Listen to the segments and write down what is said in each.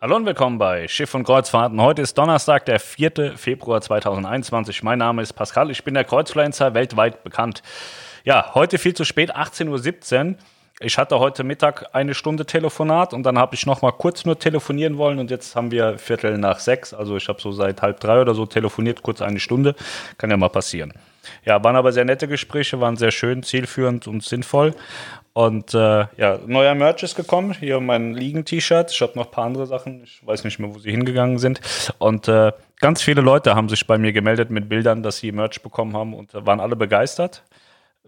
Hallo und willkommen bei Schiff und Kreuzfahrten. Heute ist Donnerstag, der 4. Februar 2021. Mein Name ist Pascal, ich bin der Kreuzfluencer, weltweit bekannt. Ja, heute viel zu spät, 18.17 Uhr. Ich hatte heute Mittag eine Stunde Telefonat und dann habe ich noch mal kurz nur telefonieren wollen und jetzt haben wir Viertel nach sechs. Also ich habe so seit halb drei oder so telefoniert, kurz eine Stunde. Kann ja mal passieren. Ja, waren aber sehr nette Gespräche, waren sehr schön, zielführend und sinnvoll. Und äh, ja, neuer Merch ist gekommen. Hier mein Liegen-T-Shirt. Ich habe noch ein paar andere Sachen. Ich weiß nicht mehr, wo sie hingegangen sind. Und äh, ganz viele Leute haben sich bei mir gemeldet mit Bildern, dass sie Merch bekommen haben und waren alle begeistert.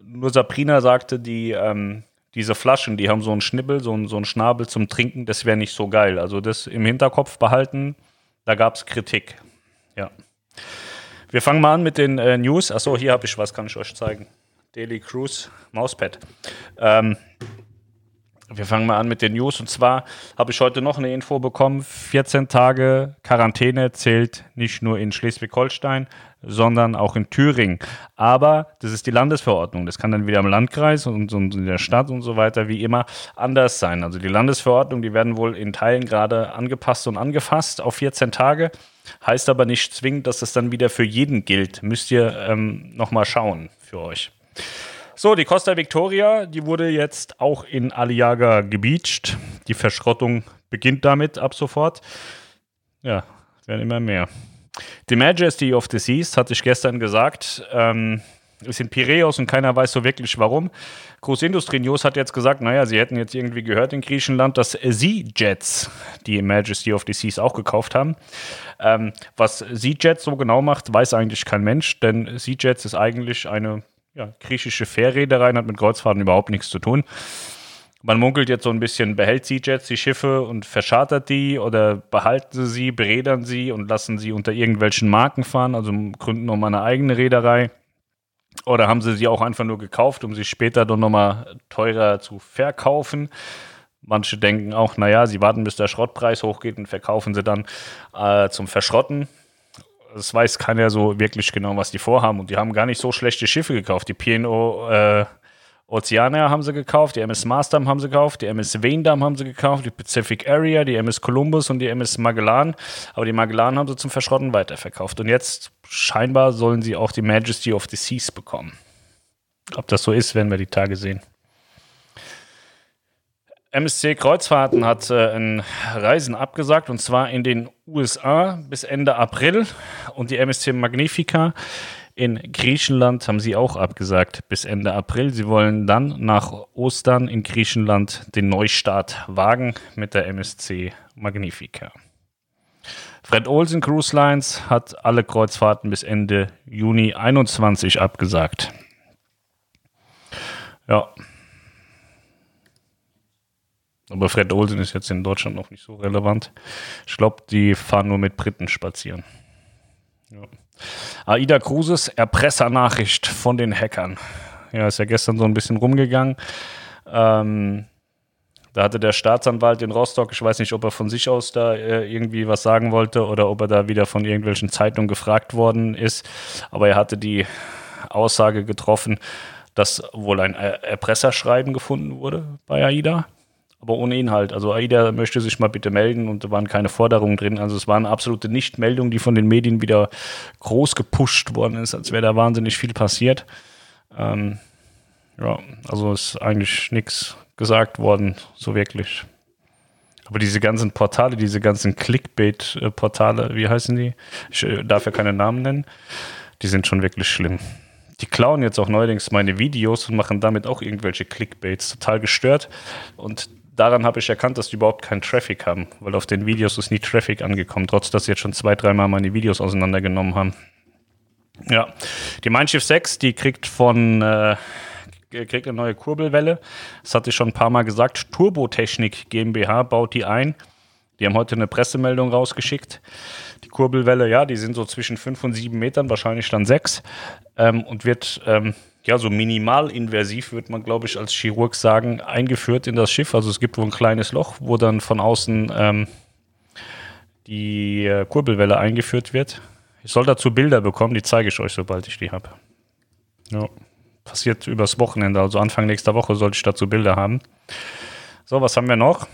Nur Sabrina sagte, die, ähm, diese Flaschen, die haben so einen Schnibbel, so einen, so einen Schnabel zum Trinken, das wäre nicht so geil. Also das im Hinterkopf behalten, da gab es Kritik. Ja. Wir fangen mal an mit den äh, News. Achso, hier habe ich was, kann ich euch zeigen. Daily Cruise Mauspad. Ähm, wir fangen mal an mit den News. Und zwar habe ich heute noch eine Info bekommen. 14 Tage Quarantäne zählt nicht nur in Schleswig-Holstein, sondern auch in Thüringen. Aber das ist die Landesverordnung. Das kann dann wieder im Landkreis und, und in der Stadt und so weiter wie immer anders sein. Also die Landesverordnung, die werden wohl in Teilen gerade angepasst und angefasst auf 14 Tage. Heißt aber nicht zwingend, dass das dann wieder für jeden gilt. Müsst ihr ähm, nochmal schauen für euch. So, die Costa Victoria, die wurde jetzt auch in Aliaga gebeacht. Die Verschrottung beginnt damit ab sofort. Ja, werden immer mehr. Die Majesty of the Seas, hatte ich gestern gesagt, ähm, ist in Piräus und keiner weiß so wirklich warum. Großindustrie News hat jetzt gesagt, naja, sie hätten jetzt irgendwie gehört in Griechenland, dass Sea-Jets die Majesty of the Seas auch gekauft haben. Ähm, was Sea-Jets so genau macht, weiß eigentlich kein Mensch, denn Sea-Jets ist eigentlich eine ja, griechische Fährreedereien hat mit Kreuzfahrten überhaupt nichts zu tun. Man munkelt jetzt so ein bisschen, behält sie Jets die Schiffe und verschartert die oder behalten sie sie, berädern sie und lassen sie unter irgendwelchen Marken fahren, also gründen nochmal eine eigene Reederei. Oder haben sie sie auch einfach nur gekauft, um sie später dann nochmal teurer zu verkaufen? Manche denken auch, naja, sie warten, bis der Schrottpreis hochgeht und verkaufen sie dann äh, zum Verschrotten es weiß keiner so wirklich genau, was die vorhaben. Und die haben gar nicht so schlechte Schiffe gekauft. Die PNO äh, Oceania haben sie gekauft, die MS Marsdam haben sie gekauft, die MS Veendam haben sie gekauft, die Pacific Area, die MS Columbus und die MS Magellan. Aber die Magellan haben sie zum Verschrotten weiterverkauft. Und jetzt scheinbar sollen sie auch die Majesty of the Seas bekommen. Ob das so ist, werden wir die Tage sehen. MSC Kreuzfahrten hat äh, Reisen abgesagt und zwar in den USA bis Ende April und die MSC Magnifica in Griechenland haben sie auch abgesagt bis Ende April. Sie wollen dann nach Ostern in Griechenland den Neustart wagen mit der MSC Magnifica. Fred Olsen Cruise Lines hat alle Kreuzfahrten bis Ende Juni 21 abgesagt. Ja, aber Fred Olsen ist jetzt in Deutschland noch nicht so relevant. Ich glaube, die fahren nur mit Briten spazieren. Ja. Aida Cruises Erpressernachricht von den Hackern. Ja, ist ja gestern so ein bisschen rumgegangen. Ähm, da hatte der Staatsanwalt in Rostock, ich weiß nicht, ob er von sich aus da äh, irgendwie was sagen wollte oder ob er da wieder von irgendwelchen Zeitungen gefragt worden ist. Aber er hatte die Aussage getroffen, dass wohl ein Erpresserschreiben gefunden wurde bei AIDA aber ohne Inhalt. Also AIDA möchte sich mal bitte melden und da waren keine Forderungen drin. Also es war eine absolute Nichtmeldung, die von den Medien wieder groß gepusht worden ist, als wäre da wahnsinnig viel passiert. Ähm, ja, also ist eigentlich nichts gesagt worden, so wirklich. Aber diese ganzen Portale, diese ganzen Clickbait-Portale, wie heißen die? Ich äh, darf ja keine Namen nennen. Die sind schon wirklich schlimm. Die klauen jetzt auch neuerdings meine Videos und machen damit auch irgendwelche Clickbaits. Total gestört. Und daran habe ich erkannt, dass die überhaupt keinen Traffic haben, weil auf den Videos ist nie Traffic angekommen, trotz dass sie jetzt schon zwei, dreimal meine Videos auseinandergenommen haben. Ja, die Mein Schiff 6, die kriegt von äh, kriegt eine neue Kurbelwelle. Das hatte ich schon ein paar Mal gesagt. Turbotechnik GmbH baut die ein. Die haben heute eine Pressemeldung rausgeschickt. Die Kurbelwelle, ja, die sind so zwischen 5 und 7 Metern, wahrscheinlich dann 6 ähm, und wird ähm, ja, so minimalinversiv, würde man, glaube ich, als Chirurg sagen, eingeführt in das Schiff. Also es gibt wohl ein kleines Loch, wo dann von außen ähm, die äh, Kurbelwelle eingeführt wird. Ich soll dazu Bilder bekommen, die zeige ich euch, sobald ich die habe. Ja, passiert übers Wochenende, also Anfang nächster Woche sollte ich dazu Bilder haben. So, was haben wir noch?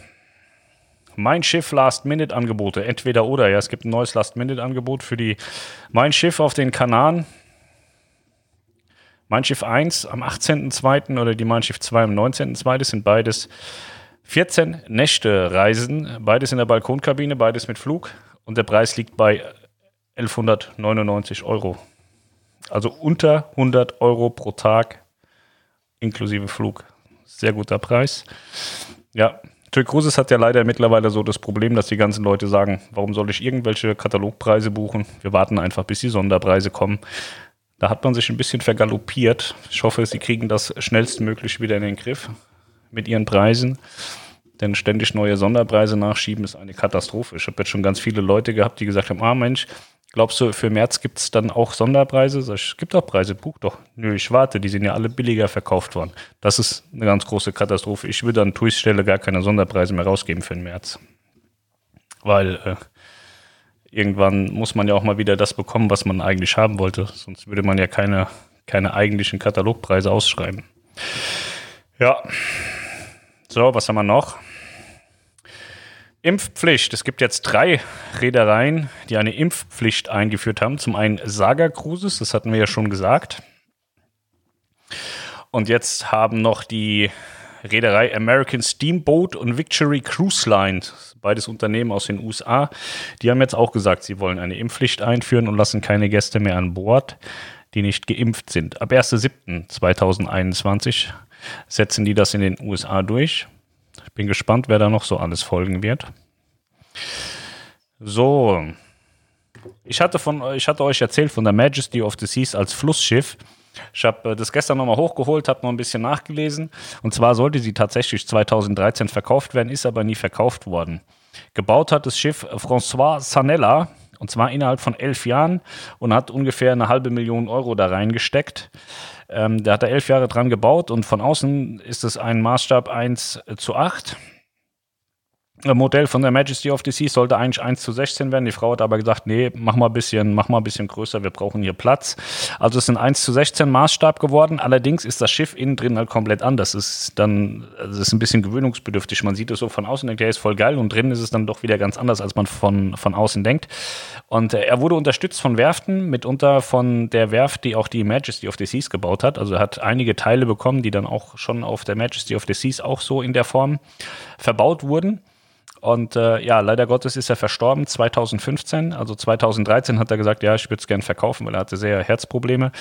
Mein Schiff Last-Minute-Angebote. Entweder oder. Ja, es gibt ein neues Last-Minute-Angebot für die Mein Schiff auf den Kanaren. Mein Schiff 1 am 18.02. oder die Mein Schiff 2 am 19.02. sind beides 14 Nächte Reisen. Beides in der Balkonkabine, beides mit Flug. Und der Preis liegt bei 1199 Euro. Also unter 100 Euro pro Tag inklusive Flug. Sehr guter Preis. Ja, Tui Cruises hat ja leider mittlerweile so das Problem, dass die ganzen Leute sagen, warum soll ich irgendwelche Katalogpreise buchen? Wir warten einfach, bis die Sonderpreise kommen. Da hat man sich ein bisschen vergaloppiert. Ich hoffe, sie kriegen das schnellstmöglich wieder in den Griff mit ihren Preisen. Denn ständig neue Sonderpreise nachschieben ist eine Katastrophe. Ich habe jetzt schon ganz viele Leute gehabt, die gesagt haben, ah Mensch, glaubst du, für März gibt es dann auch Sonderpreise? Sag ich, es gibt auch Preise, buch doch. Nö, ich warte, die sind ja alle billiger verkauft worden. Das ist eine ganz große Katastrophe. Ich würde an TUIs Stelle gar keine Sonderpreise mehr rausgeben für den März. Weil äh, irgendwann muss man ja auch mal wieder das bekommen, was man eigentlich haben wollte. Sonst würde man ja keine, keine eigentlichen Katalogpreise ausschreiben. Ja. So, was haben wir noch? Impfpflicht. Es gibt jetzt drei Reedereien, die eine Impfpflicht eingeführt haben. Zum einen Saga Cruises, das hatten wir ja schon gesagt. Und jetzt haben noch die Reederei American Steamboat und Victory Cruise Line, beides Unternehmen aus den USA, die haben jetzt auch gesagt, sie wollen eine Impfpflicht einführen und lassen keine Gäste mehr an Bord, die nicht geimpft sind. Ab 1.7.2021 setzen die das in den USA durch. Ich bin gespannt, wer da noch so alles folgen wird. So. Ich hatte, von, ich hatte euch erzählt von der Majesty of the Seas als Flussschiff. Ich habe äh, das gestern nochmal hochgeholt, habe noch ein bisschen nachgelesen. Und zwar sollte sie tatsächlich 2013 verkauft werden, ist aber nie verkauft worden. Gebaut hat das Schiff François Sanella, und zwar innerhalb von elf Jahren und hat ungefähr eine halbe Million Euro da reingesteckt. Ähm, der hat da elf Jahre dran gebaut und von außen ist es ein Maßstab 1 zu 8. Modell von der Majesty of the Sea sollte eigentlich 1 zu 16 werden. Die Frau hat aber gesagt, nee, mach mal ein bisschen, mach mal ein bisschen größer, wir brauchen hier Platz. Also es ist ein 1 zu 16 Maßstab geworden. Allerdings ist das Schiff innen drin halt komplett anders. Es ist dann, es ist ein bisschen gewöhnungsbedürftig. Man sieht es so von außen, denkt, der ist voll geil und drin ist es dann doch wieder ganz anders, als man von, von außen denkt. Und äh, er wurde unterstützt von Werften, mitunter von der Werft, die auch die Majesty of the Seas gebaut hat. Also er hat einige Teile bekommen, die dann auch schon auf der Majesty of the Seas auch so in der Form verbaut wurden. Und äh, ja, leider Gottes ist er verstorben 2015. Also 2013 hat er gesagt, ja, ich würde es gerne verkaufen, weil er hatte sehr Herzprobleme.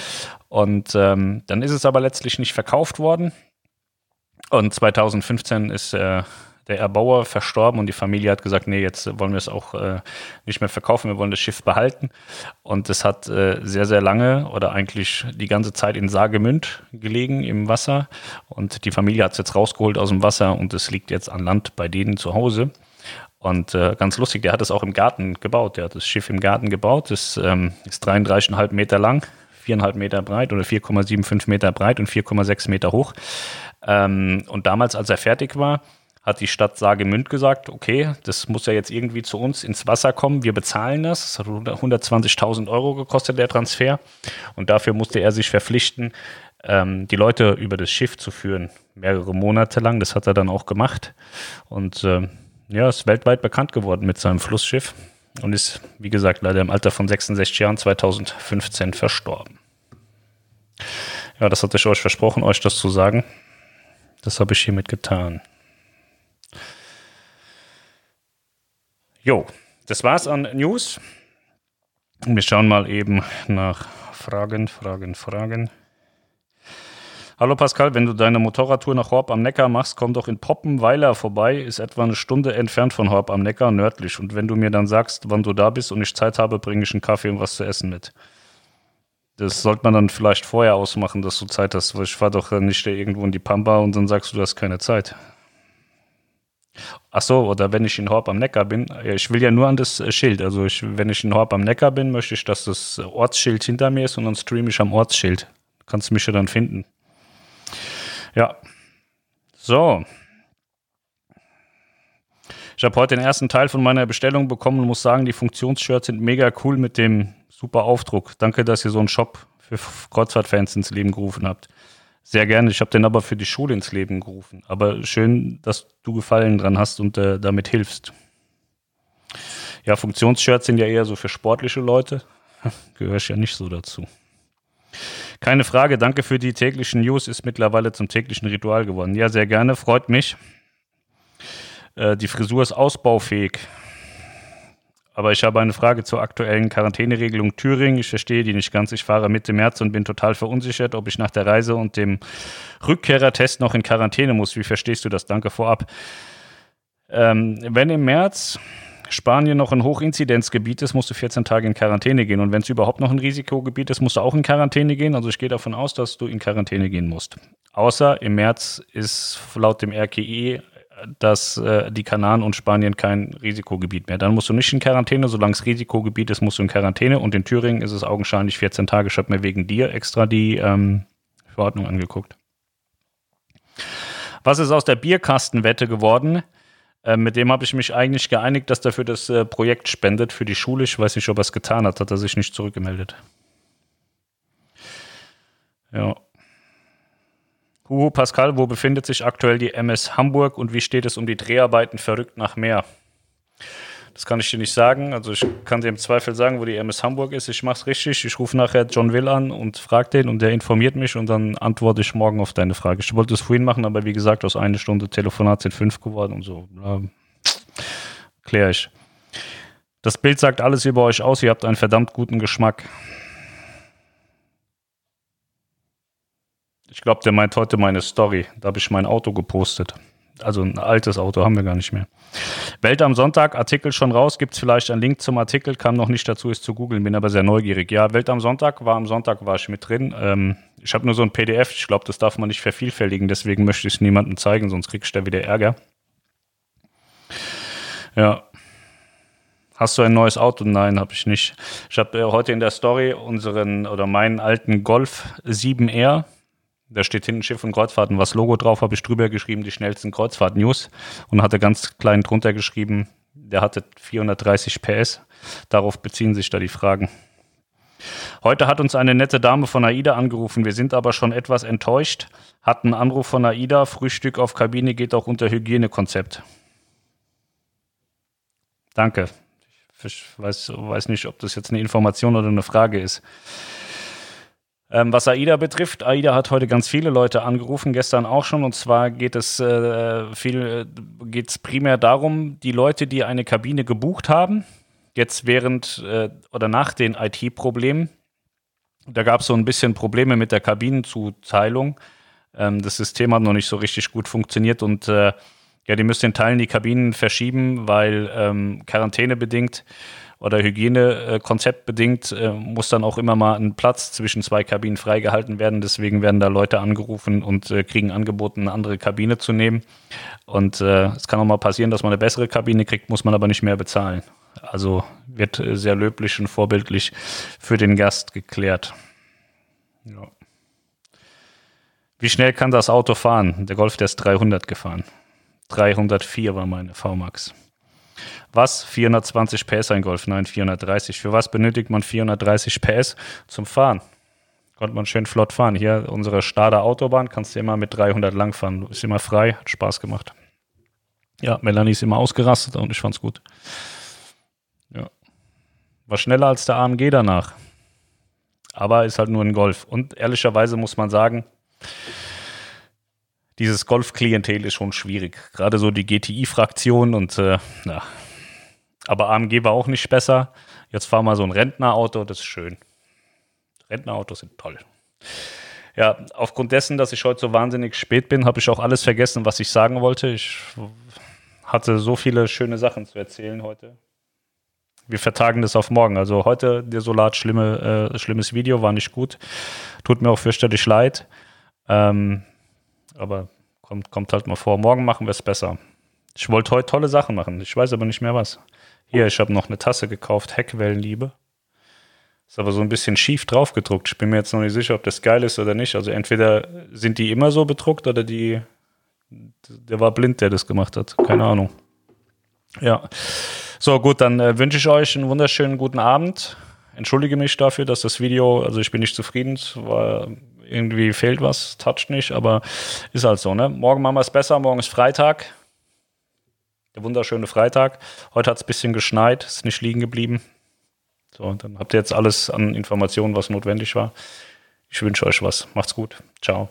Und ähm, dann ist es aber letztlich nicht verkauft worden. Und 2015 ist äh, der Erbauer verstorben und die Familie hat gesagt, nee, jetzt wollen wir es auch äh, nicht mehr verkaufen, wir wollen das Schiff behalten. Und es hat äh, sehr, sehr lange oder eigentlich die ganze Zeit in Sagemünd gelegen im Wasser. Und die Familie hat es jetzt rausgeholt aus dem Wasser und es liegt jetzt an Land bei denen zu Hause. Und äh, ganz lustig, der hat es auch im Garten gebaut. Der hat das Schiff im Garten gebaut. Das ähm, ist 33,5 Meter lang, 4,5 Meter breit oder 4,75 Meter breit und 4,6 Meter hoch. Ähm, und damals, als er fertig war, hat die Stadt Sagemünd gesagt, okay, das muss ja jetzt irgendwie zu uns ins Wasser kommen, wir bezahlen das. Das hat 120.000 Euro gekostet, der Transfer. Und dafür musste er sich verpflichten, ähm, die Leute über das Schiff zu führen, mehrere Monate lang. Das hat er dann auch gemacht. Und äh, ja, ist weltweit bekannt geworden mit seinem Flussschiff und ist, wie gesagt, leider im Alter von 66 Jahren 2015 verstorben. Ja, das hatte ich euch versprochen, euch das zu sagen. Das habe ich hiermit getan. Jo, das war's an News. Wir schauen mal eben nach Fragen, Fragen, Fragen. Hallo Pascal, wenn du deine Motorradtour nach Horb am Neckar machst, komm doch in Poppenweiler vorbei, ist etwa eine Stunde entfernt von Horb am Neckar, nördlich. Und wenn du mir dann sagst, wann du da bist und ich Zeit habe, bringe ich einen Kaffee und was zu essen mit. Das sollte man dann vielleicht vorher ausmachen, dass du Zeit hast, weil ich fahre doch nicht irgendwo in die Pampa und dann sagst du, du hast keine Zeit. Ach so, oder wenn ich in Horb am Neckar bin, ich will ja nur an das Schild. Also ich, wenn ich in Horb am Neckar bin, möchte ich, dass das Ortsschild hinter mir ist und dann streame ich am Ortsschild. Kannst du mich ja dann finden. Ja. So. Ich habe heute den ersten Teil von meiner Bestellung bekommen und muss sagen, die Funktionsshirts sind mega cool mit dem super Aufdruck. Danke, dass ihr so einen Shop für Kreuzfahrtfans ins Leben gerufen habt. Sehr gerne. Ich habe den aber für die Schule ins Leben gerufen. Aber schön, dass du Gefallen dran hast und äh, damit hilfst. Ja, Funktionsshirts sind ja eher so für sportliche Leute. Gehöre ich ja nicht so dazu. Keine Frage, danke für die täglichen News, ist mittlerweile zum täglichen Ritual geworden. Ja, sehr gerne, freut mich. Äh, die Frisur ist ausbaufähig. Aber ich habe eine Frage zur aktuellen Quarantäneregelung Thüringen. Ich verstehe die nicht ganz. Ich fahre Mitte März und bin total verunsichert, ob ich nach der Reise und dem Rückkehrertest noch in Quarantäne muss. Wie verstehst du das? Danke vorab. Ähm, wenn im März Spanien noch ein Hochinzidenzgebiet ist, musst du 14 Tage in Quarantäne gehen. Und wenn es überhaupt noch ein Risikogebiet ist, musst du auch in Quarantäne gehen. Also ich gehe davon aus, dass du in Quarantäne gehen musst. Außer im März ist laut dem RKI dass äh, die Kanaren und Spanien kein Risikogebiet mehr. Dann musst du nicht in Quarantäne, solange es Risikogebiet ist, musst du in Quarantäne. Und in Thüringen ist es augenscheinlich 14 Tage. Ich habe mir wegen dir extra die ähm, Verordnung angeguckt. Was ist aus der Bierkastenwette geworden? Äh, mit dem habe ich mich eigentlich geeinigt, dass er für das äh, Projekt spendet, für die Schule. Ich weiß nicht, ob er es getan hat, hat er sich nicht zurückgemeldet. Ja. Huhu Pascal, wo befindet sich aktuell die MS Hamburg und wie steht es um die Dreharbeiten verrückt nach Meer? Das kann ich dir nicht sagen. Also ich kann dir im Zweifel sagen, wo die MS Hamburg ist. Ich mache es richtig. Ich rufe nachher John Will an und frage den und der informiert mich und dann antworte ich morgen auf deine Frage. Ich wollte es vorhin machen, aber wie gesagt, aus einer Stunde Telefonat sind fünf geworden und so. Kläre ich. Das Bild sagt alles über euch aus. Ihr habt einen verdammt guten Geschmack. Ich glaube, der meint heute meine Story. Da habe ich mein Auto gepostet. Also ein altes Auto haben wir gar nicht mehr. Welt am Sonntag, Artikel schon raus. Gibt es vielleicht einen Link zum Artikel? Kam noch nicht dazu, ist zu googeln, bin aber sehr neugierig. Ja, Welt am Sonntag war am Sonntag, war ich mit drin. Ähm, ich habe nur so ein PDF. Ich glaube, das darf man nicht vervielfältigen. Deswegen möchte ich es niemandem zeigen, sonst kriegst du da wieder Ärger. Ja. Hast du ein neues Auto? Nein, habe ich nicht. Ich habe äh, heute in der Story unseren oder meinen alten Golf 7R da steht hinten Schiff und Kreuzfahrten, was Logo drauf, habe ich drüber geschrieben, die schnellsten Kreuzfahrt-News und hatte ganz klein drunter geschrieben, der hatte 430 PS. Darauf beziehen sich da die Fragen. Heute hat uns eine nette Dame von AIDA angerufen. Wir sind aber schon etwas enttäuscht. Hatten Anruf von AIDA. Frühstück auf Kabine geht auch unter Hygienekonzept. Danke. Ich weiß, weiß nicht, ob das jetzt eine Information oder eine Frage ist. Ähm, was AIDA betrifft, AIDA hat heute ganz viele Leute angerufen, gestern auch schon. Und zwar geht es äh, viel, geht primär darum, die Leute, die eine Kabine gebucht haben, jetzt während äh, oder nach den IT-Problemen, da gab es so ein bisschen Probleme mit der Kabinenzuteilung. Ähm, das System hat noch nicht so richtig gut funktioniert und äh, ja, die müssen in Teilen die Kabinen verschieben, weil ähm, quarantänebedingt oder Hygienekonzept bedingt äh, muss dann auch immer mal ein Platz zwischen zwei Kabinen freigehalten werden. Deswegen werden da Leute angerufen und äh, kriegen angeboten, eine andere Kabine zu nehmen. Und äh, es kann auch mal passieren, dass man eine bessere Kabine kriegt, muss man aber nicht mehr bezahlen. Also wird äh, sehr löblich und vorbildlich für den Gast geklärt. Ja. Wie schnell kann das Auto fahren? Der Golf, der ist 300 gefahren. 304 war meine VMAX. Was? 420 PS ein Golf? Nein, 430. Für was benötigt man 430 PS? Zum Fahren. Konnte man schön flott fahren. Hier unsere Stader Autobahn, kannst du immer mit 300 lang fahren. Ist immer frei, hat Spaß gemacht. Ja, Melanie ist immer ausgerastet und ich fand's gut. Ja. War schneller als der AMG danach. Aber ist halt nur ein Golf. Und ehrlicherweise muss man sagen, dieses Golf-Klientel ist schon schwierig. Gerade so die GTI-Fraktion und äh, ja, aber AMG war auch nicht besser. Jetzt fahr mal so ein Rentnerauto, das ist schön. Rentnerautos sind toll. Ja, aufgrund dessen, dass ich heute so wahnsinnig spät bin, habe ich auch alles vergessen, was ich sagen wollte. Ich hatte so viele schöne Sachen zu erzählen heute. Wir vertagen das auf morgen. Also heute desolat schlimme, äh, schlimmes Video, war nicht gut. Tut mir auch fürchterlich leid. Ähm, aber kommt, kommt halt mal vor. Morgen machen wir es besser. Ich wollte heute tolle Sachen machen. Ich weiß aber nicht mehr was. Hier, ich habe noch eine Tasse gekauft, Heckwellenliebe. Ist aber so ein bisschen schief drauf gedruckt. Ich bin mir jetzt noch nicht sicher, ob das geil ist oder nicht. Also entweder sind die immer so bedruckt oder die, der war blind, der das gemacht hat. Keine Ahnung. Ja. So, gut, dann äh, wünsche ich euch einen wunderschönen guten Abend. Entschuldige mich dafür, dass das Video, also ich bin nicht zufrieden, war irgendwie fehlt was, toucht nicht, aber ist halt so, ne? Morgen machen wir es besser, morgen ist Freitag. der wunderschöne Freitag. Heute hat es ein bisschen geschneit, ist nicht liegen geblieben. So, dann habt ihr jetzt alles an Informationen, was notwendig war. Ich wünsche euch was. Macht's gut. Ciao.